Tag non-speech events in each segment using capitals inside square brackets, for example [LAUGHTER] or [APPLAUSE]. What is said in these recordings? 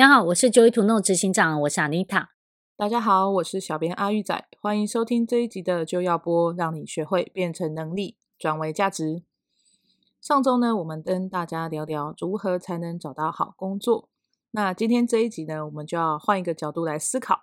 你好，我是 Joy to Know 执行长，我是 Anita。大家好，我是小编阿玉仔，欢迎收听这一集的就要播，让你学会变成能力，转为价值。上周呢，我们跟大家聊聊如何才能找到好工作。那今天这一集呢，我们就要换一个角度来思考，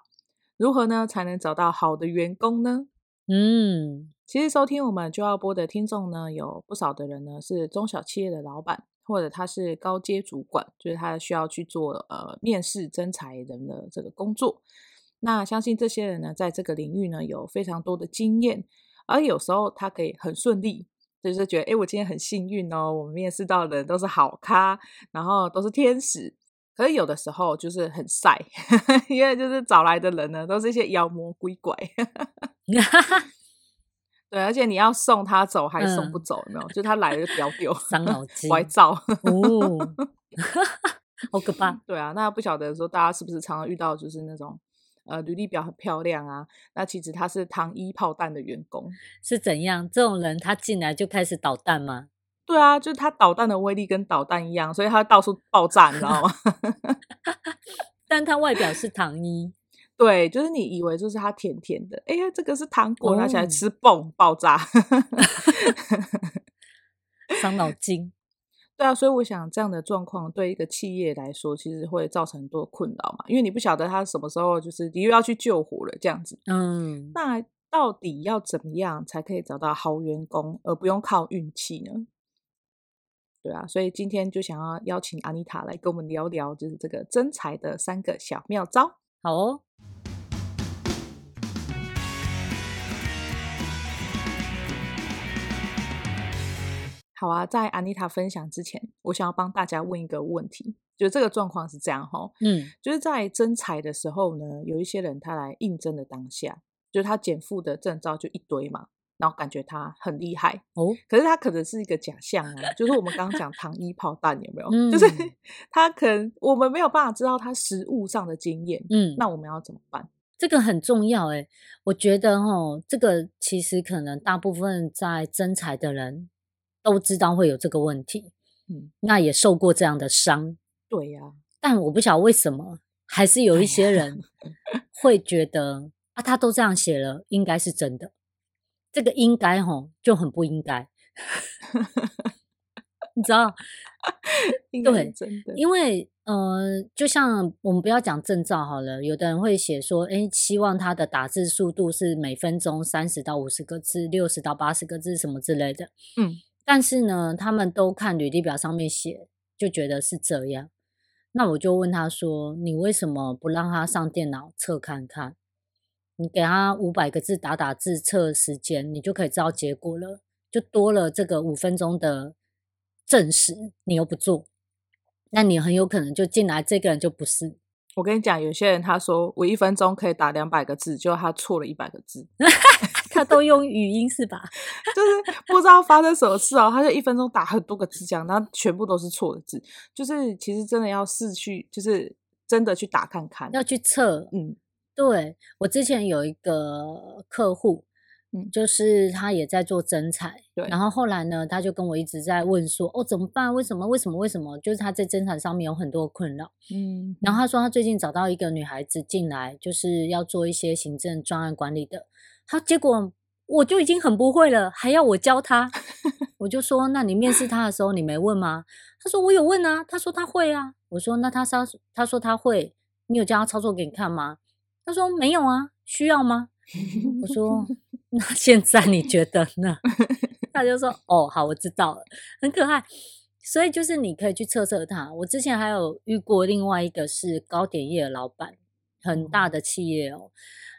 如何呢才能找到好的员工呢？嗯，其实收听我们就要播的听众呢，有不少的人呢是中小企业的老板，或者他是高阶主管，就是他需要去做呃面试征才人的这个工作。那相信这些人呢，在这个领域呢有非常多的经验，而有时候他可以很顺利，就是觉得哎，我今天很幸运哦，我们面试到的人都是好咖，然后都是天使。可是有的时候就是很晒，[LAUGHS] 因为就是找来的人呢，都是一些妖魔鬼怪。[LAUGHS] [LAUGHS] 对，而且你要送他走还送不走，有没有？就他来了就不要丢，伤脑筋，歪照哦，[LAUGHS] 好可怕。[LAUGHS] 对啊，那不晓得说大家是不是常常遇到就是那种呃履历表很漂亮啊，那其实他是糖衣炮弹的员工是怎样？这种人他进来就开始捣蛋吗？对啊，就是他导弹的威力跟导弹一样，所以他到处爆炸，你知道吗？[LAUGHS] 但他外表是糖衣，对，就是你以为就是它甜甜的，哎呀，这个是糖果，拿起来吃，嘣，爆炸，[LAUGHS] 伤脑筋。对啊，所以我想这样的状况对一个企业来说，其实会造成很多困扰嘛，因为你不晓得他什么时候就是你又要去救火了这样子。嗯，那到底要怎么样才可以找到好员工，而不用靠运气呢？对啊，所以今天就想要邀请 Anita 来跟我们聊聊，就是这个真才的三个小妙招。好哦，好啊，在 Anita 分享之前，我想要帮大家问一个问题，就这个状况是这样哈，嗯，就是在征才的时候呢，有一些人他来应征的当下，就是他减负的证照就一堆嘛。然后感觉他很厉害哦，可是他可能是一个假象啊，就是我们刚刚讲糖衣炮弹有没有？嗯、就 [LAUGHS] 是他可能我们没有办法知道他实物上的经验，嗯，那我们要怎么办？这个很重要诶，我觉得哦，这个其实可能大部分在征才的人都知道会有这个问题，嗯，那也受过这样的伤，对呀、啊，但我不晓得为什么，还是有一些人会觉得啊，他都这样写了，应该是真的。这个应该吼就很不应该，[LAUGHS] 你知道？[LAUGHS] 对，真的，因为呃，就像我们不要讲证照好了，有的人会写说，诶，希望他的打字速度是每分钟三十到五十个字，六十到八十个字什么之类的。嗯，但是呢，他们都看履历表上面写，就觉得是这样。那我就问他说，你为什么不让他上电脑测看看？你给他五百个字打打字测时间，你就可以知道结果了，就多了这个五分钟的证实。你又不做，那你很有可能就进来，这个人就不是。我跟你讲，有些人他说我一分钟可以打两百个字，就他错了一百个字，[LAUGHS] 他都用语音是吧？[LAUGHS] 就是不知道发生什么事哦，他就一分钟打很多个字，这样，然后全部都是错的字。就是其实真的要试去，就是真的去打看看，要去测，嗯。对，我之前有一个客户，嗯，就是他也在做征才，对，然后后来呢，他就跟我一直在问说，哦，怎么办？为什么？为什么？为什么？就是他在征才上面有很多困扰，嗯，然后他说他最近找到一个女孩子进来，就是要做一些行政专案管理的，他结果我就已经很不会了，还要我教他，[LAUGHS] 我就说，那你面试他的时候你没问吗？他说我有问啊，他说他会啊，我说那他说他说他会。你有教他操作给你看吗？他说没有啊，需要吗？我说 [LAUGHS] 那现在你觉得呢？[LAUGHS] 他就说哦，好，我知道了，很可爱。所以就是你可以去测测他。我之前还有遇过另外一个是糕点业的老板，很大的企业哦，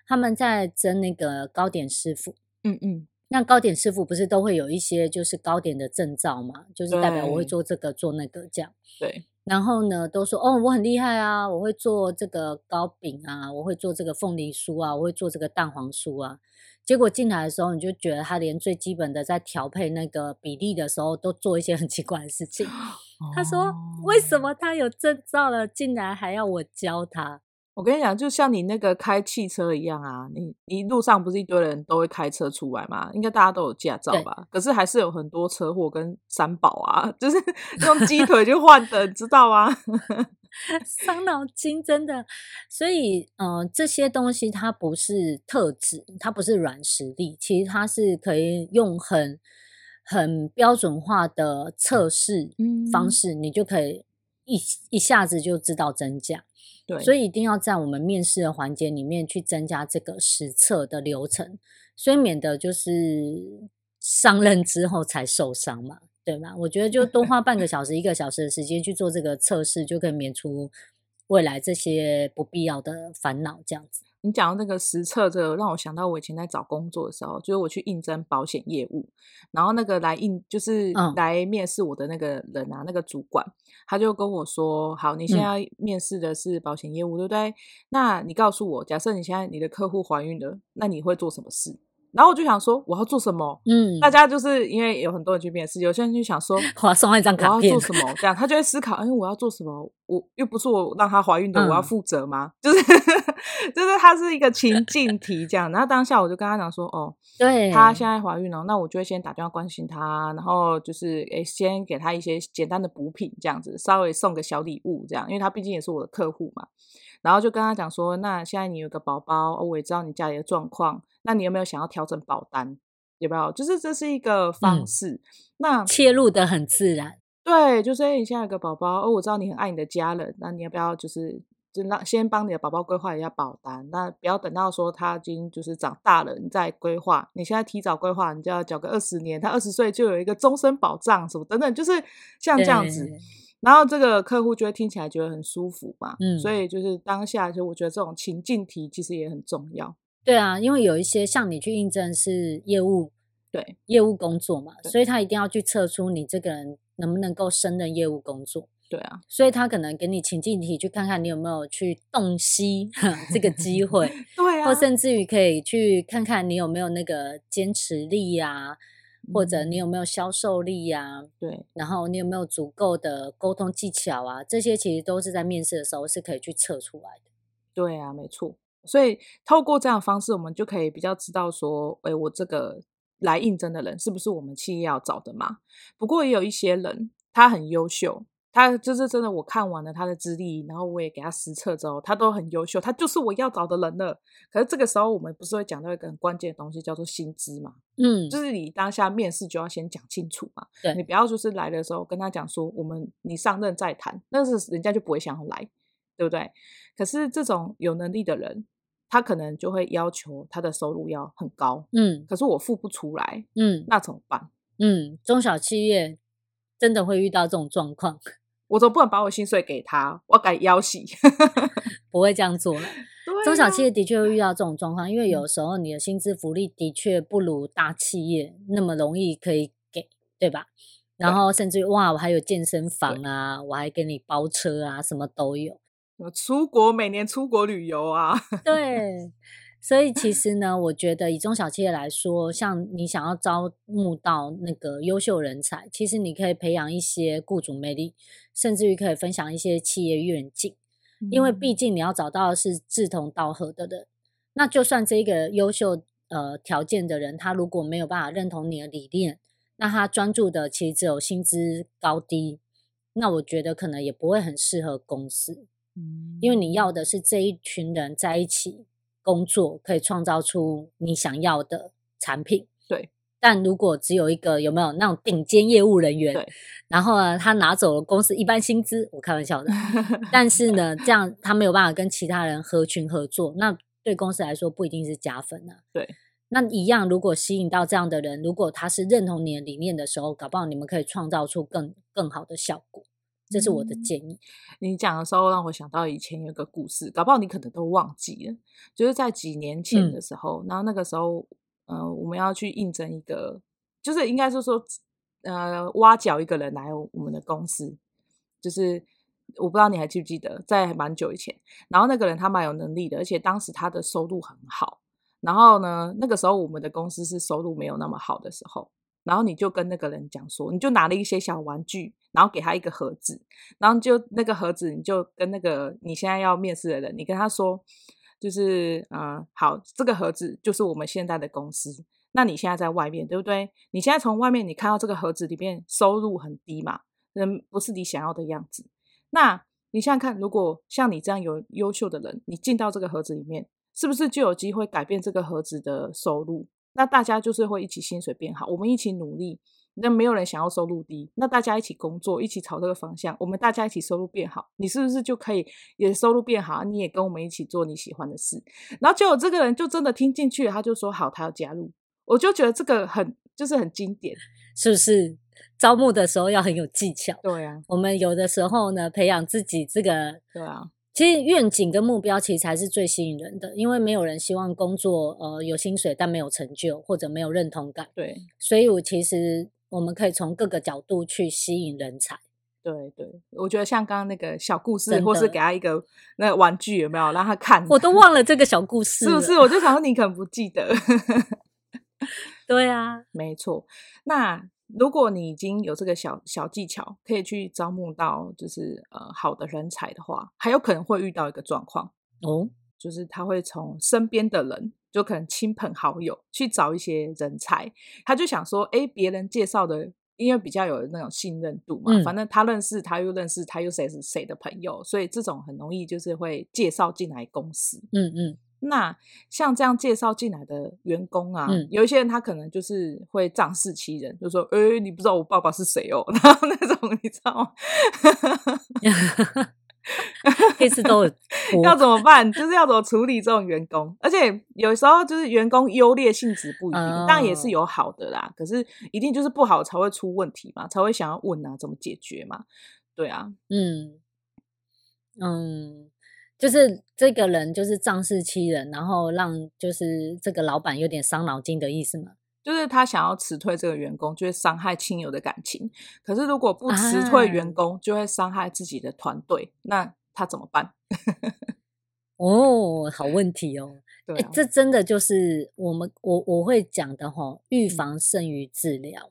他们在争那个糕点师傅。嗯嗯。那糕点师傅不是都会有一些就是糕点的证照嘛？就是代表我会做这个做那个这样。对。然后呢，都说哦，我很厉害啊，我会做这个糕饼啊，我会做这个凤梨酥啊，我会做这个蛋黄酥啊。结果进来的时候，你就觉得他连最基本的在调配那个比例的时候，都做一些很奇怪的事情。[LAUGHS] 他说：“为什么他有证照了，进来还要我教他？”我跟你讲，就像你那个开汽车一样啊，你你路上不是一堆人都会开车出来吗？应该大家都有驾照吧？可是还是有很多车祸跟三宝啊，[LAUGHS] 就是 [LAUGHS] 用鸡腿去换的，你知道吗？[LAUGHS] 伤脑筋，真的。所以，这些东西它不是特质，它不是软实力，其实它是可以用很很标准化的测试方式，嗯、你就可以一一下子就知道真假。所以一定要在我们面试的环节里面去增加这个实测的流程，所以免得就是上任之后才受伤嘛，对吗？我觉得就多花半个小时、一个小时的时间去做这个测试，就可以免除未来这些不必要的烦恼，这样子。你讲到那个实测，这个让我想到我以前在找工作的时候，就是我去应征保险业务，然后那个来应就是来面试我的那个人啊，嗯、那个主管，他就跟我说：“好，你现在面试的是保险业务，嗯、对不对？那你告诉我，假设你现在你的客户怀孕了，那你会做什么事？”然后我就想说，我要做什么？嗯，大家就是因为有很多人去面试，有些人就想说，[LAUGHS] 我要送一张卡片，我要做什么？这样他就会思考，哎，我要做什么？我又不是我让她怀孕的，嗯、我要负责吗？[LAUGHS] 就是就是它是一个情境题这样。然后当下我就跟他讲说，哦，[LAUGHS] 对，她现在怀孕了，那我就会先打电话关心她，然后就是诶先给她一些简单的补品这样子，稍微送个小礼物这样，因为她毕竟也是我的客户嘛。然后就跟他讲说，那现在你有个宝宝，哦我也知道你家里的状况，那你有没有想要调整保单？有没有？就是这是一个方式，嗯、那切入的很自然。对，就是你现在有个宝宝，哦，我知道你很爱你的家人，那你要不要就是就让先帮你的宝宝规划一下保单？那不要等到说他已经就是长大了，你再规划。你现在提早规划，你就要缴个二十年，他二十岁就有一个终身保障，什么等等，就是像这样子。然后这个客户就会听起来觉得很舒服嘛，嗯，所以就是当下就我觉得这种情境题其实也很重要。对啊，因为有一些像你去应征是业务，对，业务工作嘛，所以他一定要去测出你这个人能不能够胜任业务工作。对啊，所以他可能给你情境题，去看看你有没有去洞悉 [LAUGHS] 这个机会，[LAUGHS] 对啊，或甚至于可以去看看你有没有那个坚持力呀、啊。或者你有没有销售力呀、啊？对，然后你有没有足够的沟通技巧啊？这些其实都是在面试的时候是可以去测出来的。对啊，没错。所以透过这样的方式，我们就可以比较知道说，哎，我这个来应征的人是不是我们企业要找的嘛？不过也有一些人，他很优秀。他就是真的，我看完了他的资历，然后我也给他实测之后，他都很优秀，他就是我要找的人了。可是这个时候，我们不是会讲到一个很关键的东西，叫做薪资嘛？嗯，就是你当下面试就要先讲清楚嘛。对，你不要就是来的时候跟他讲说，我们你上任再谈，那是人家就不会想要来，对不对？可是这种有能力的人，他可能就会要求他的收入要很高。嗯，可是我付不出来。嗯，那怎么办？嗯，中小企业真的会遇到这种状况。[LAUGHS] 我总不能把我薪水给他，我改要挟，[LAUGHS] 不会这样做了。啊、中小企业的确会遇到这种状况，因为有时候你的薪资福利的确不如大企业那么容易可以给，对吧？然后甚至于哇，我还有健身房啊，我还给你包车啊，什么都有。我出国每年出国旅游啊，[LAUGHS] 对。所以其实呢，我觉得以中小企业来说，像你想要招募到那个优秀人才，其实你可以培养一些雇主魅力，甚至于可以分享一些企业愿景，因为毕竟你要找到的是志同道合的人。那就算这个优秀呃条件的人，他如果没有办法认同你的理念，那他专注的其实只有薪资高低，那我觉得可能也不会很适合公司，因为你要的是这一群人在一起。工作可以创造出你想要的产品，对，但如果只有一个，有没有那种顶尖业务人员？对。然后呢，他拿走了公司一般薪资，我开玩笑的。[LAUGHS] 但是呢，这样他没有办法跟其他人合群合作，那对公司来说不一定是加分啊。对。那一样，如果吸引到这样的人，如果他是认同你的理念的时候，搞不好你们可以创造出更更好的效果。这是我的建议。嗯、你讲的时候让我想到以前有个故事，搞不好你可能都忘记了。就是在几年前的时候，嗯、然后那个时候，呃，我们要去应征一个，就是应该是说，呃，挖角一个人来我们的公司。就是我不知道你还记不记得，在蛮久以前，然后那个人他蛮有能力的，而且当时他的收入很好。然后呢，那个时候我们的公司是收入没有那么好的时候。然后你就跟那个人讲说，你就拿了一些小玩具，然后给他一个盒子，然后就那个盒子，你就跟那个你现在要面试的人，你跟他说，就是嗯，好，这个盒子就是我们现在的公司。那你现在在外面，对不对？你现在从外面你看到这个盒子里面收入很低嘛，人，不是你想要的样子。那你想想看，如果像你这样有优秀的人，你进到这个盒子里面，是不是就有机会改变这个盒子的收入？那大家就是会一起薪水变好，我们一起努力。那没有人想要收入低，那大家一起工作，一起朝这个方向，我们大家一起收入变好，你是不是就可以也收入变好？你也跟我们一起做你喜欢的事。然后结果这个人就真的听进去了，他就说好，他要加入。我就觉得这个很就是很经典，[LAUGHS] 是不是？招募的时候要很有技巧。对啊，我们有的时候呢，培养自己这个，对啊。其实愿景跟目标其实才是最吸引人的，因为没有人希望工作呃有薪水但没有成就或者没有认同感。对，所以我其实我们可以从各个角度去吸引人才。对对，我觉得像刚刚那个小故事，或是给他一个那个玩具，有没有让他看？我都忘了这个小故 [LAUGHS] 事，是不是？我就想说你可能不记得。[LAUGHS] 对啊，没错。那。如果你已经有这个小小技巧，可以去招募到就是呃好的人才的话，还有可能会遇到一个状况哦，就是他会从身边的人，就可能亲朋好友去找一些人才，他就想说，哎，别人介绍的，因为比较有那种信任度嘛，嗯、反正他认识他又认识他又谁是谁的朋友，所以这种很容易就是会介绍进来公司，嗯嗯。那像这样介绍进来的员工啊，嗯、有一些人他可能就是会仗势欺人，就说：“哎、欸，你不知道我爸爸是谁哦。[LAUGHS] ”然后那种你知道吗？[LAUGHS] [LAUGHS] 这次都 [LAUGHS] 要怎么办？就是要怎么处理这种员工？而且有时候就是员工优劣性质不一定，当然、哦、也是有好的啦。可是一定就是不好才会出问题嘛，才会想要问啊，怎么解决嘛？对啊，嗯嗯。就是这个人就是仗势欺人，然后让就是这个老板有点伤脑筋的意思嘛。就是他想要辞退这个员工，就会伤害亲友的感情。可是如果不辞退员工，啊、就会伤害自己的团队。那他怎么办？[LAUGHS] 哦，好问题哦。对、啊欸，这真的就是我们我我会讲的齁，预防胜于治疗。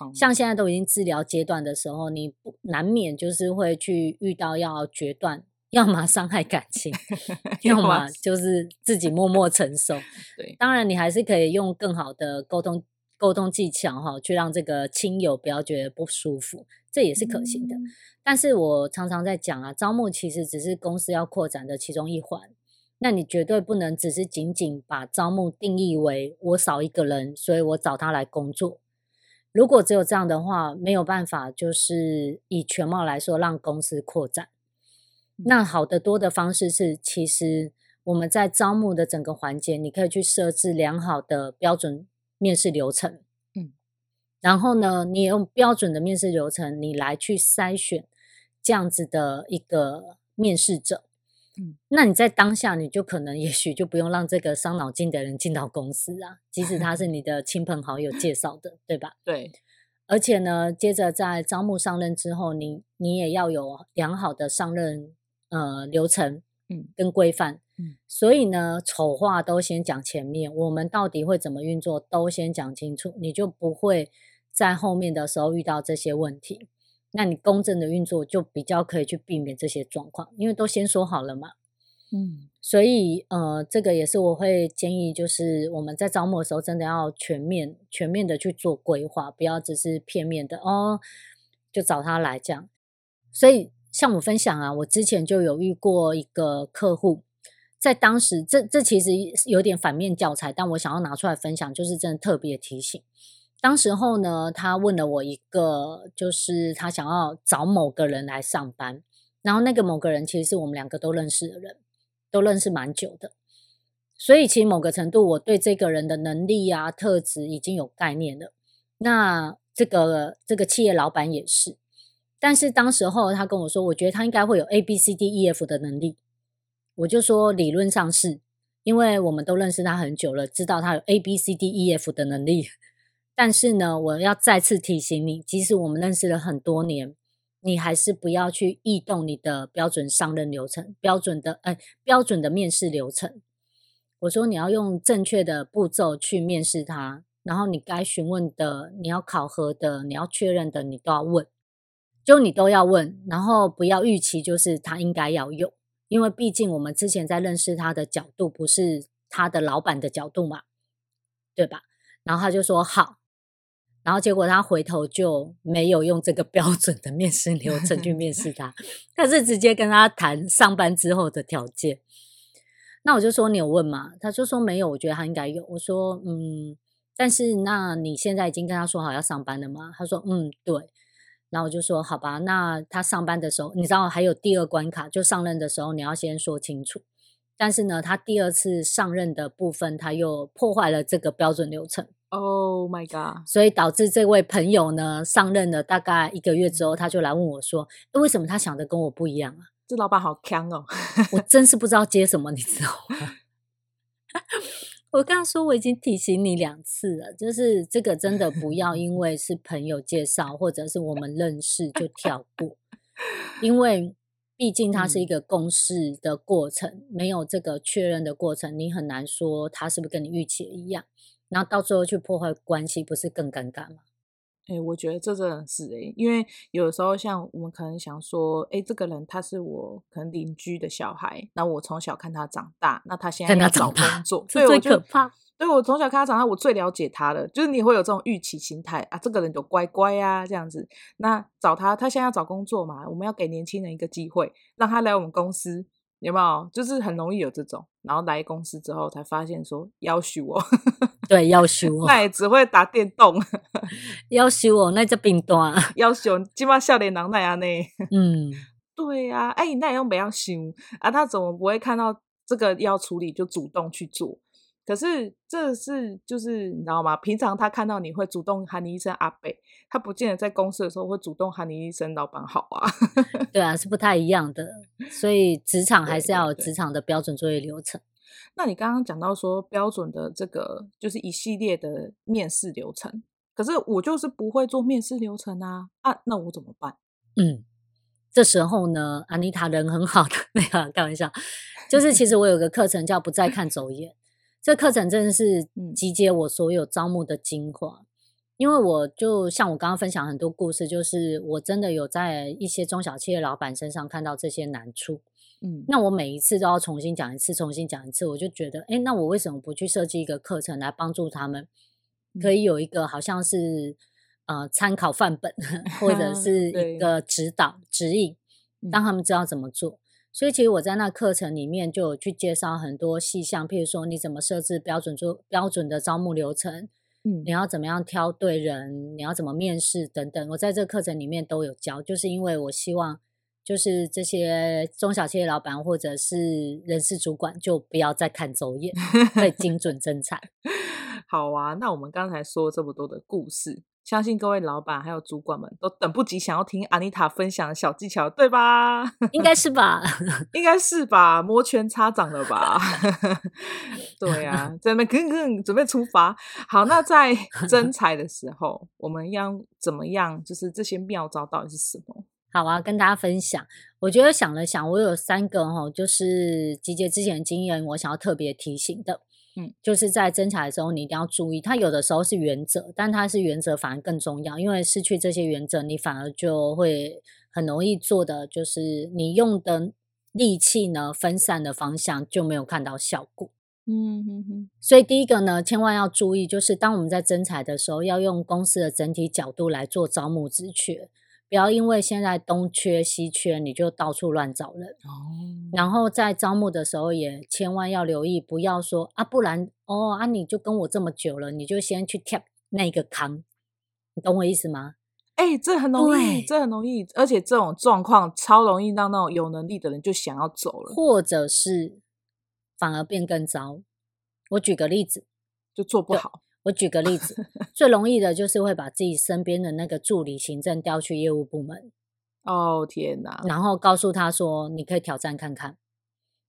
嗯、像现在都已经治疗阶段的时候，你不难免就是会去遇到要决断。要么伤害感情，[LAUGHS] 要么就是自己默默承受。[LAUGHS] 对，当然你还是可以用更好的沟通沟通技巧哈，去让这个亲友不要觉得不舒服，这也是可行的。嗯、但是我常常在讲啊，招募其实只是公司要扩展的其中一环，那你绝对不能只是仅仅把招募定义为我少一个人，所以我找他来工作。如果只有这样的话，没有办法，就是以全貌来说，让公司扩展。那好得多的方式是，其实我们在招募的整个环节，你可以去设置良好的标准面试流程，嗯，然后呢，你用标准的面试流程，你来去筛选这样子的一个面试者，嗯，那你在当下，你就可能也许就不用让这个伤脑筋的人进到公司啊，即使他是你的亲朋好友介绍的，对吧？[LAUGHS] 对。而且呢，接着在招募上任之后，你你也要有良好的上任。呃，流程，嗯，跟规范，嗯，所以呢，丑话都先讲前面，我们到底会怎么运作，都先讲清楚，你就不会在后面的时候遇到这些问题。那你公正的运作就比较可以去避免这些状况，因为都先说好了嘛，嗯，所以呃，这个也是我会建议，就是我们在招募的时候，真的要全面、全面的去做规划，不要只是片面的哦，就找他来这样，所以。像我分享啊，我之前就有遇过一个客户，在当时，这这其实有点反面教材，但我想要拿出来分享，就是真的特别提醒。当时候呢，他问了我一个，就是他想要找某个人来上班，然后那个某个人其实是我们两个都认识的人，都认识蛮久的，所以其实某个程度我对这个人的能力啊、特质已经有概念了。那这个这个企业老板也是，但是当时候他跟我说，我觉得他应该会有 A B C D E F 的能力，我就说理论上是，因为我们都认识他很久了，知道他有 A B C D E F 的能力。但是呢，我要再次提醒你，即使我们认识了很多年，你还是不要去异动你的标准上任流程，标准的哎标准的面试流程。我说你要用正确的步骤去面试他，然后你该询问的、你要考核的、你要确认的，你都要问，就你都要问，然后不要预期就是他应该要有，因为毕竟我们之前在认识他的角度不是他的老板的角度嘛，对吧？然后他就说好。然后结果他回头就没有用这个标准的面试流程去面试他，[LAUGHS] 他是直接跟他谈上班之后的条件。那我就说，你有问吗？他就说没有，我觉得他应该有。我说嗯，但是那你现在已经跟他说好要上班了吗？他说嗯，对。然后我就说好吧，那他上班的时候，你知道还有第二关卡，就上任的时候你要先说清楚。但是呢，他第二次上任的部分，他又破坏了这个标准流程。Oh my god！所以导致这位朋友呢，上任了大概一个月之后，他就来问我说：“为什么他想的跟我不一样啊？”这老板好强哦！我真是不知道接什么，你知道吗？[LAUGHS] 我跟他说我已经提醒你两次了，就是这个真的不要因为是朋友介绍或者是我们认识就跳过，因为毕竟它是一个公示的过程，嗯、没有这个确认的过程，你很难说他是不是跟你预期的一样。然后到最后去破坏关系，不是更尴尬吗？哎、欸，我觉得这真的是哎、欸，因为有的时候像我们可能想说，哎、欸，这个人他是我可能邻居的小孩，那我从小看他长大，那他现在要找工作，对，最可怕。对，我从小看他长大，我最了解他了，就是你会有这种预期心态啊，这个人就乖乖啊这样子。那找他，他现在要找工作嘛，我们要给年轻人一个机会，让他来我们公司。有没有？就是很容易有这种，然后来公司之后才发现说要求我，对，要求我，[LAUGHS] 那也只会打电动，[LAUGHS] 要求我，那只冰端，要求起码笑脸郎那样呢？[LAUGHS] 嗯，对呀、啊，哎、欸，那也用不要修啊？他怎么不会看到这个要处理就主动去做？可是这是就是你知道吗？平常他看到你会主动喊你一声阿北，他不见得在公司的时候会主动喊你一声老板好啊。[LAUGHS] 对啊，是不太一样的。所以职场还是要有职场的标准作业流程。那你刚刚讲到说标准的这个就是一系列的面试流程，可是我就是不会做面试流程啊啊，那我怎么办？嗯，这时候呢，安妮塔人很好的，[LAUGHS] 没有开玩笑，就是其实我有个课程叫不再看走眼。这课程真的是集结我所有招募的精华，嗯、因为我就像我刚刚分享很多故事，就是我真的有在一些中小企业老板身上看到这些难处。嗯，那我每一次都要重新讲一次，重新讲一次，我就觉得，哎，那我为什么不去设计一个课程来帮助他们，可以有一个好像是呃参考范本，[LAUGHS] 或者 [LAUGHS] 是一个指导指引，让他们知道怎么做。所以其实我在那课程里面就有去介绍很多细项，譬如说你怎么设置标准做标准的招募流程，嗯，你要怎么样挑对人，你要怎么面试等等，我在这个课程里面都有教，就是因为我希望就是这些中小企业老板或者是人事主管就不要再看走眼，[LAUGHS] 会精准增产。好啊，那我们刚才说这么多的故事。相信各位老板还有主管们都等不及想要听安妮塔分享的小技巧，对吧？[LAUGHS] 应该是吧，[LAUGHS] 应该是吧，摩拳擦掌了吧？[LAUGHS] 对呀、啊，准备吭吭，准备出发。好，那在征才的时候，我们要怎么样？就是这些妙招到底是什么？好啊，跟大家分享。我觉得想了想，我有三个哈，就是集结之前的经验，我想要特别提醒的。嗯，就是在征才的时候，你一定要注意，它有的时候是原则，但它是原则反而更重要，因为失去这些原则，你反而就会很容易做的就是你用的力气呢分散的方向就没有看到效果。嗯哼哼。所以第一个呢，千万要注意，就是当我们在征才的时候，要用公司的整体角度来做招募职缺。不要因为现在东缺西缺，你就到处乱找人。哦。然后在招募的时候，也千万要留意，不要说啊，不然哦啊，你就跟我这么久了，你就先去跳那个坑，你懂我意思吗？哎、欸，这很容易，这很容易，而且这种状况超容易让那种有能力的人就想要走了，或者是反而变更糟。我举个例子，就做不好。我举个例子，最容易的就是会把自己身边的那个助理行政调去业务部门。哦天哪！然后告诉他说，你可以挑战看看。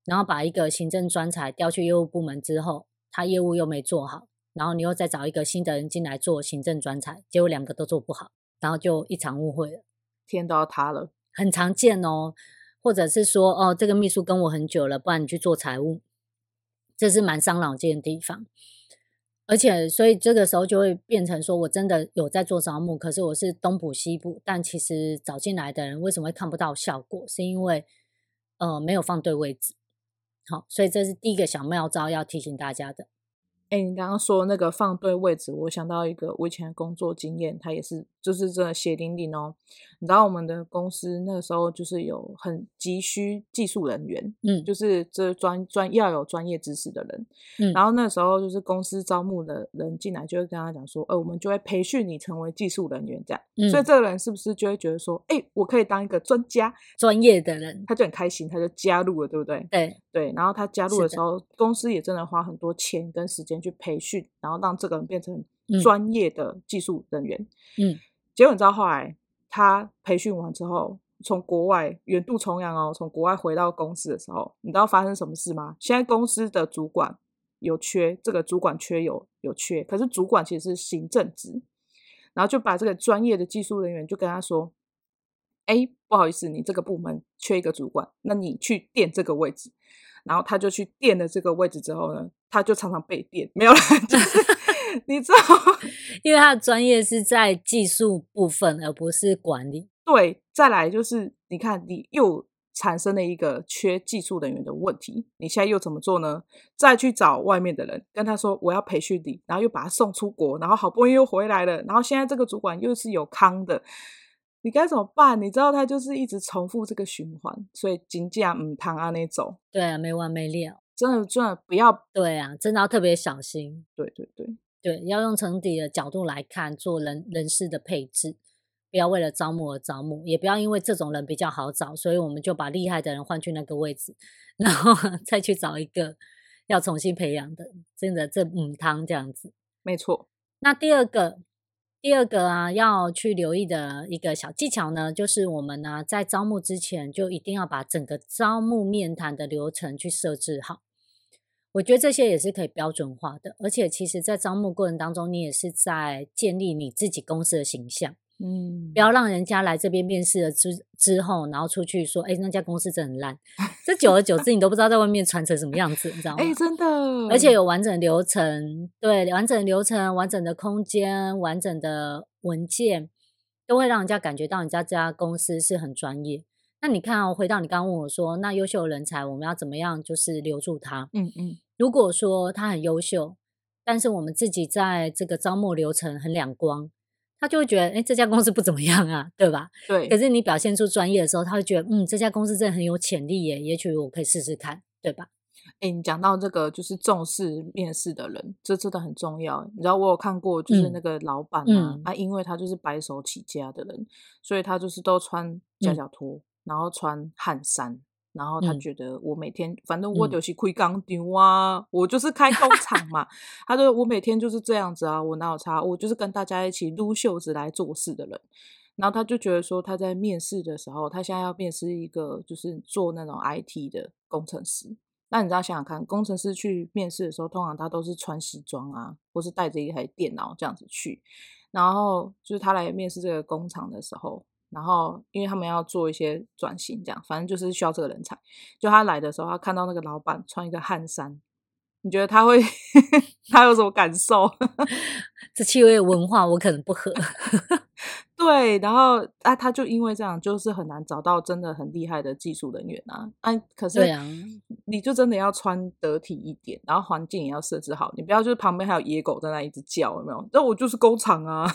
然后把一个行政专才调去业务部门之后，他业务又没做好，然后你又再找一个新的人进来做行政专才，结果两个都做不好。然后就一场误会了，天都要塌了，很常见哦。或者是说，哦，这个秘书跟我很久了，不然你去做财务，这是蛮伤脑筋的地方。而且，所以这个时候就会变成说，我真的有在做招募，可是我是东补西补，但其实找进来的人为什么会看不到效果？是因为呃没有放对位置。好，所以这是第一个小妙招要提醒大家的。哎，你刚刚说那个放对位置，我想到一个我以前的工作经验，它也是就是真的血淋淋哦。你知道我们的公司那个时候就是有很急需技术人员，嗯，就是这专专要有专业知识的人，嗯，然后那时候就是公司招募的人进来，就会跟他讲说，呃，我们就会培训你成为技术人员这样，嗯，所以这个人是不是就会觉得说，哎，我可以当一个专家、专业的人，他就很开心，他就加入了，对不对？对。对，然后他加入的时候，公司也真的花很多钱跟时间。去培训，然后让这个人变成专业的技术人员。嗯，结果你知道后来他培训完之后，从国外远渡重洋哦，从国外回到公司的时候，你知道发生什么事吗？现在公司的主管有缺，这个主管缺有有缺，可是主管其实是行政职，然后就把这个专业的技术人员就跟他说：“哎，不好意思，你这个部门缺一个主管，那你去垫这个位置。”然后他就去垫了这个位置之后呢，他就常常被垫，没有人，就是你知道，[LAUGHS] 因为他的专业是在技术部分，而不是管理。对，再来就是你看，你又产生了一个缺技术人员的问题，你现在又怎么做呢？再去找外面的人，跟他说我要培训你，然后又把他送出国，然后好不容易又回来了，然后现在这个主管又是有康的。你该怎么办？你知道他就是一直重复这个循环，所以金价唔躺啊那种。对啊，没完没了，真的真的不要。对啊，真的要特别小心。对对对对，要用成底的角度来看，做人人事的配置，不要为了招募而招募，也不要因为这种人比较好找，所以我们就把厉害的人换去那个位置，然后 [LAUGHS] 再去找一个要重新培养的，真的这母汤这样子。没错。那第二个。第二个啊，要去留意的一个小技巧呢，就是我们呢在招募之前就一定要把整个招募面谈的流程去设置好。我觉得这些也是可以标准化的，而且其实在招募过程当中，你也是在建立你自己公司的形象。嗯，不要让人家来这边面试了之之后，然后出去说，哎，那家公司真的很烂。这久而久之，你都不知道在外面传成什么样子，你知道吗？哎，真的。而且有完整流程，对，完整流程、完整的空间、完整的文件，都会让人家感觉到你家这家公司是很专业。那你看哦，回到你刚刚问我说，那优秀的人才我们要怎么样，就是留住他？嗯嗯。如果说他很优秀，但是我们自己在这个招募流程很两光。他就会觉得，哎，这家公司不怎么样啊，对吧？对。可是你表现出专业的时候，他会觉得，嗯，这家公司真的很有潜力耶，也许我可以试试看，对吧？哎，你讲到这个，就是重视面试的人，这真的很重要。你知道，我有看过，就是那个老板啊，嗯、啊，因为他就是白手起家的人，所以他就是都穿夹脚拖，嗯、然后穿汗衫。然后他觉得我每天，嗯、反正我就是开工厂啊，嗯、我就是开工厂嘛。他说我每天就是这样子啊，我哪有差？我就是跟大家一起撸袖子来做事的人。然后他就觉得说，他在面试的时候，他现在要面试一个就是做那种 IT 的工程师。那你知道想想看，工程师去面试的时候，通常他都是穿西装啊，或是带着一台电脑这样子去。然后就是他来面试这个工厂的时候。然后，因为他们要做一些转型，这样反正就是需要这个人才。就他来的时候，他看到那个老板穿一个汗衫，你觉得他会 [LAUGHS] 他有什么感受？[LAUGHS] 这企业文化我可能不合。[LAUGHS] 对，然后啊，他就因为这样，就是很难找到真的很厉害的技术人员啊。哎、啊，可是你就真的要穿得体一点，然后环境也要设置好，你不要就是旁边还有野狗在那一直叫，有没有？那我就是工厂啊。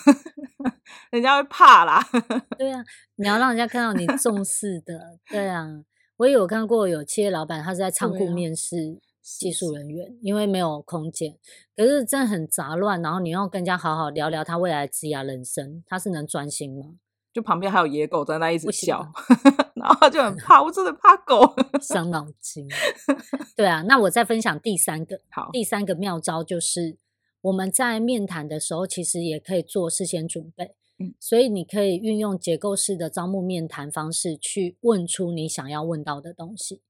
人家会怕啦。[LAUGHS] 对啊，你要让人家看到你重视的。对啊，我也有看过有企业老板，他是在仓库面试技术人员，因为没有空间，可是真的很杂乱。然后你要跟人家好好聊聊他未来的职业人生，他是能专心吗？就旁边还有野狗在那一直笑，[LAUGHS] 然后他就很 [LAUGHS] 怕，我真的怕狗，伤脑筋。对啊，那我再分享第三个，好，第三个妙招就是我们在面谈的时候，其实也可以做事先准备。嗯，所以你可以运用结构式的招募面谈方式去问出你想要问到的东西，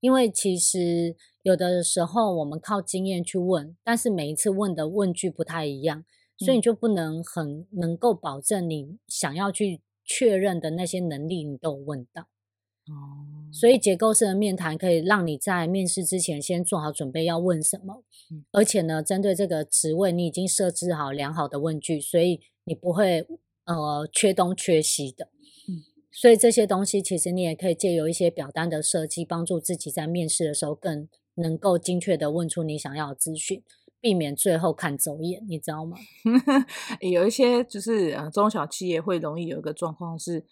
因为其实有的时候我们靠经验去问，但是每一次问的问句不太一样，所以你就不能很能够保证你想要去。确认的那些能力你都有问到，哦，所。以结构式的面谈可以让你在面试之前先做好准备要问什么，嗯，而且呢，针对这个职位你已经设置好良好的问句，所以你不会呃缺东缺西的，嗯，所以这些东西其实你也可以借由一些表单的设计，帮助自己在面试的时候更能够精确的问出你想要的资讯。避免最后看走眼，你知道吗？[LAUGHS] 有一些就是呃中小企业会容易有一个状况是，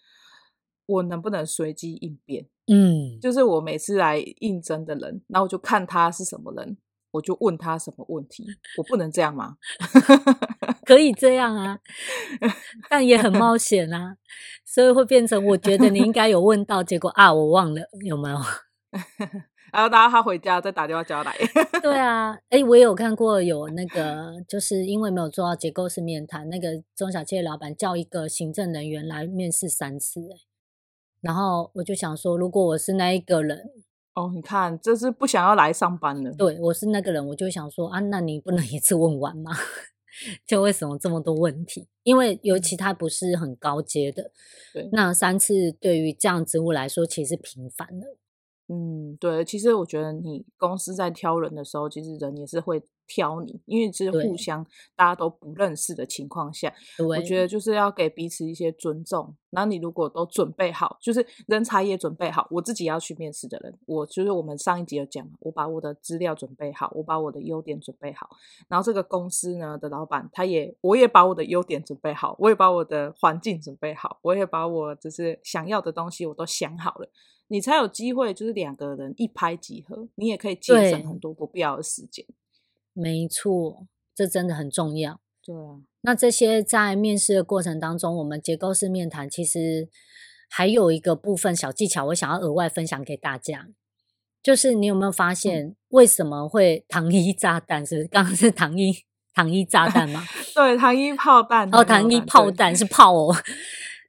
我能不能随机应变？嗯，就是我每次来应征的人，然后我就看他是什么人，我就问他什么问题。我不能这样吗？[LAUGHS] 可以这样啊，[LAUGHS] 但也很冒险啊，所以会变成我觉得你应该有问到，结果啊我忘了有没有？[LAUGHS] 然后大家他回家再打电话叫他来。[LAUGHS] 对啊，哎、欸，我也有看过有那个，就是因为没有做到结构式面谈，那个中小企业老板叫一个行政人员来面试三次，然后我就想说，如果我是那一个人，哦，你看，这是不想要来上班了。对，我是那个人，我就想说啊，那你不能一次问完吗？就为什么这么多问题？因为尤其他不是很高阶的，对，那三次对于这样植物来说，其实是频繁的。嗯，对，其实我觉得你公司在挑人的时候，其实人也是会挑你，因为其实互相大家都不认识的情况下，我觉得就是要给彼此一些尊重。然后你如果都准备好，就是人才也准备好，我自己要去面试的人，我就是我们上一集有讲，我把我的资料准备好，我把我的优点准备好，然后这个公司呢的老板他也，我也把我的优点准备好，我也把我的环境准备好，我也把我就是想要的东西我都想好了。你才有机会，就是两个人一拍即合，你也可以节省很多不必要的时间。没错，这真的很重要。对啊，那这些在面试的过程当中，我们结构式面谈其实还有一个部分小技巧，我想要额外分享给大家，就是你有没有发现为什么会糖衣炸弹？是不是刚刚是糖衣糖衣炸弹吗？[LAUGHS] 对，糖衣炮弹。哦，糖衣炮弹是炮哦。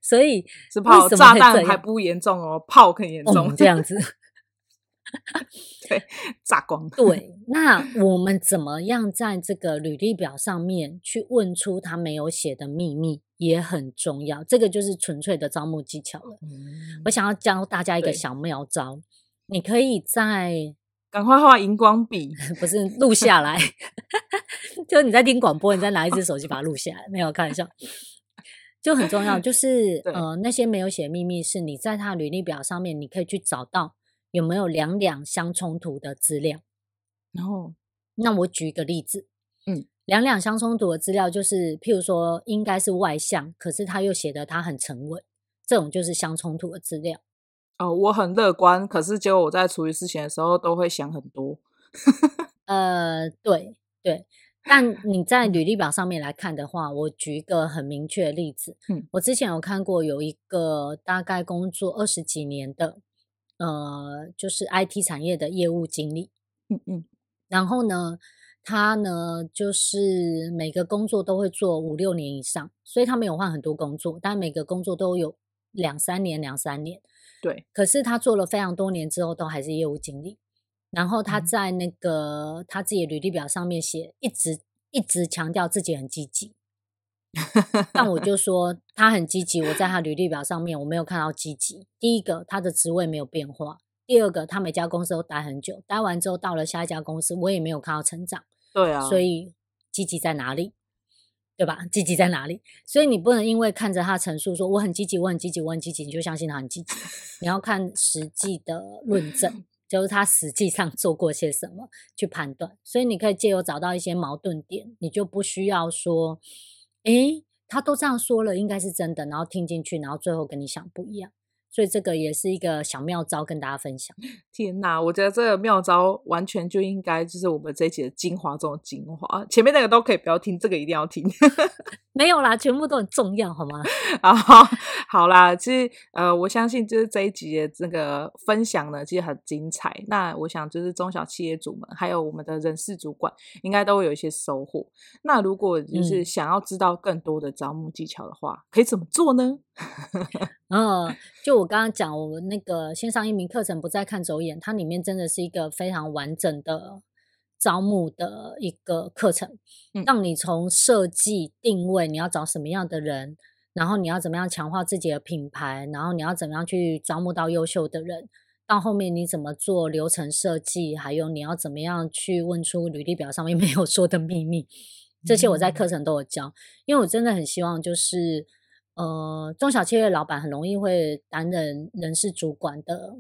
所以是炮，炸弹还不严重哦，炮更严重。嗯，这样子，[LAUGHS] 对，炸光。对，那我们怎么样在这个履历表上面去问出他没有写的秘密，也很重要。这个就是纯粹的招募技巧了。嗯，我想要教大家一个小妙招，你可以在赶快画荧光笔，[LAUGHS] 不是录下来，[LAUGHS] 就你在听广播，你再拿一支手机把它录下来，没有开玩笑。就很重要，就 [LAUGHS] 是呃，那些没有写秘密，是你在他履历表上面，你可以去找到有没有两两相冲突的资料。然后，那我举一个例子，嗯，两两相冲突的资料就是，譬如说，应该是外向，可是他又写的他很沉稳，这种就是相冲突的资料。哦，我很乐观，可是结果我在处理事情的时候都会想很多。呃，对对。但你在履历表上面来看的话，我举一个很明确的例子。嗯，我之前有看过有一个大概工作二十几年的，呃，就是 IT 产业的业务经理。嗯嗯，然后呢，他呢就是每个工作都会做五六年以上，所以他没有换很多工作，但每个工作都有两三年、两三年。对，可是他做了非常多年之后，都还是业务经理。然后他在那个他自己的履历表上面写，一直一直强调自己很积极。但我就 [LAUGHS] 说他很积极，我在他履历表上面我没有看到积极。第一个，他的职位没有变化；第二个，他每家公司都待很久，待完之后到了下一家公司，我也没有看到成长。对啊，所以积极在哪里？对吧？积极在哪里？所以你不能因为看着他陈述说我很积极，我很积极，我很积极，你就相信他很积极。你要看实际的论证。就是他实际上做过些什么去判断，所以你可以借由找到一些矛盾点，你就不需要说，诶，他都这样说了，应该是真的，然后听进去，然后最后跟你想不一样。所以这个也是一个小妙招，跟大家分享。[LAUGHS] 天哪，我觉得这个妙招完全就应该就是我们这一集的精华中的精华。前面那个都可以不要听，这个一定要听。[LAUGHS] 没有啦，全部都很重要，好吗？啊，[LAUGHS] 好，[LAUGHS] 好啦，其实呃，我相信就是这一集的这个分享呢，其实很精彩。那我想就是中小企业主们，还有我们的人事主管，应该都会有一些收获。那如果就是想要知道更多的招募技巧的话，嗯、可以怎么做呢？[LAUGHS] 嗯，就我刚刚讲，我们那个线上一名课程不再看走眼，它里面真的是一个非常完整的招募的一个课程，让你从设计定位，你要找什么样的人，然后你要怎么样强化自己的品牌，然后你要怎么样去招募到优秀的人，到后面你怎么做流程设计，还有你要怎么样去问出履历表上面 [LAUGHS] 没有说的秘密，这些我在课程都有教，因为我真的很希望就是。呃，中小企业老板很容易会担任人事主管的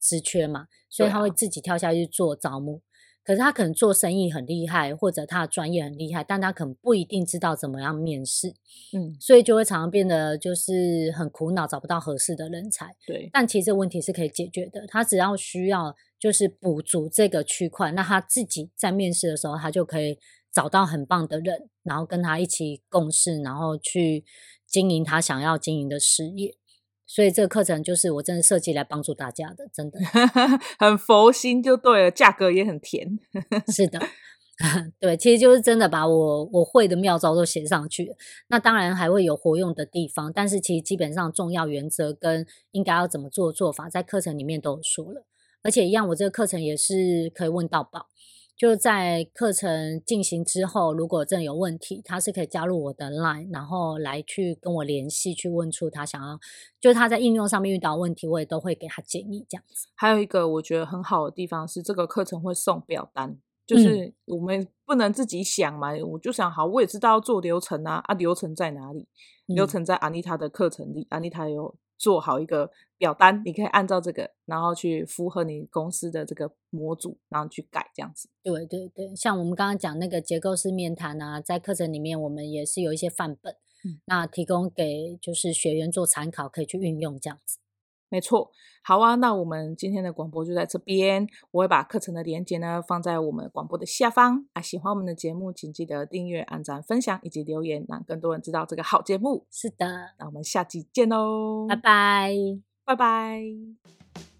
职缺嘛，所以他会自己跳下去做招募。啊、可是他可能做生意很厉害，或者他的专业很厉害，但他可能不一定知道怎么样面试。嗯，所以就会常常变得就是很苦恼，找不到合适的人才。对，但其实问题是可以解决的。他只要需要就是补足这个区块，那他自己在面试的时候，他就可以找到很棒的人，然后跟他一起共事，然后去。经营他想要经营的事业，所以这个课程就是我真的设计来帮助大家的，真的 [LAUGHS] 很佛心就对了，价格也很甜。[LAUGHS] 是的，[LAUGHS] 对，其实就是真的把我我会的妙招都写上去。那当然还会有活用的地方，但是其实基本上重要原则跟应该要怎么做做法，在课程里面都有说了。而且一样，我这个课程也是可以问到宝。就在课程进行之后，如果真的有问题，他是可以加入我的 Line，然后来去跟我联系，去问出他想要，就是他在应用上面遇到问题，我也都会给他建议这样子。还有一个我觉得很好的地方是，这个课程会送表单，就是我们不能自己想嘛，嗯、我就想好，我也知道要做流程啊，啊，流程在哪里？流程在安妮塔的课程里，安妮塔有。做好一个表单，你可以按照这个，然后去符合你公司的这个模组，然后去改这样子。对对对，像我们刚刚讲那个结构式面谈啊，在课程里面我们也是有一些范本，嗯，那提供给就是学员做参考，可以去运用这样子。没错，好啊，那我们今天的广播就在这边。我会把课程的链接呢放在我们广播的下方啊。喜欢我们的节目，请记得订阅、按赞、分享以及留言，让更多人知道这个好节目。是的，那我们下期见喽，拜拜，拜拜。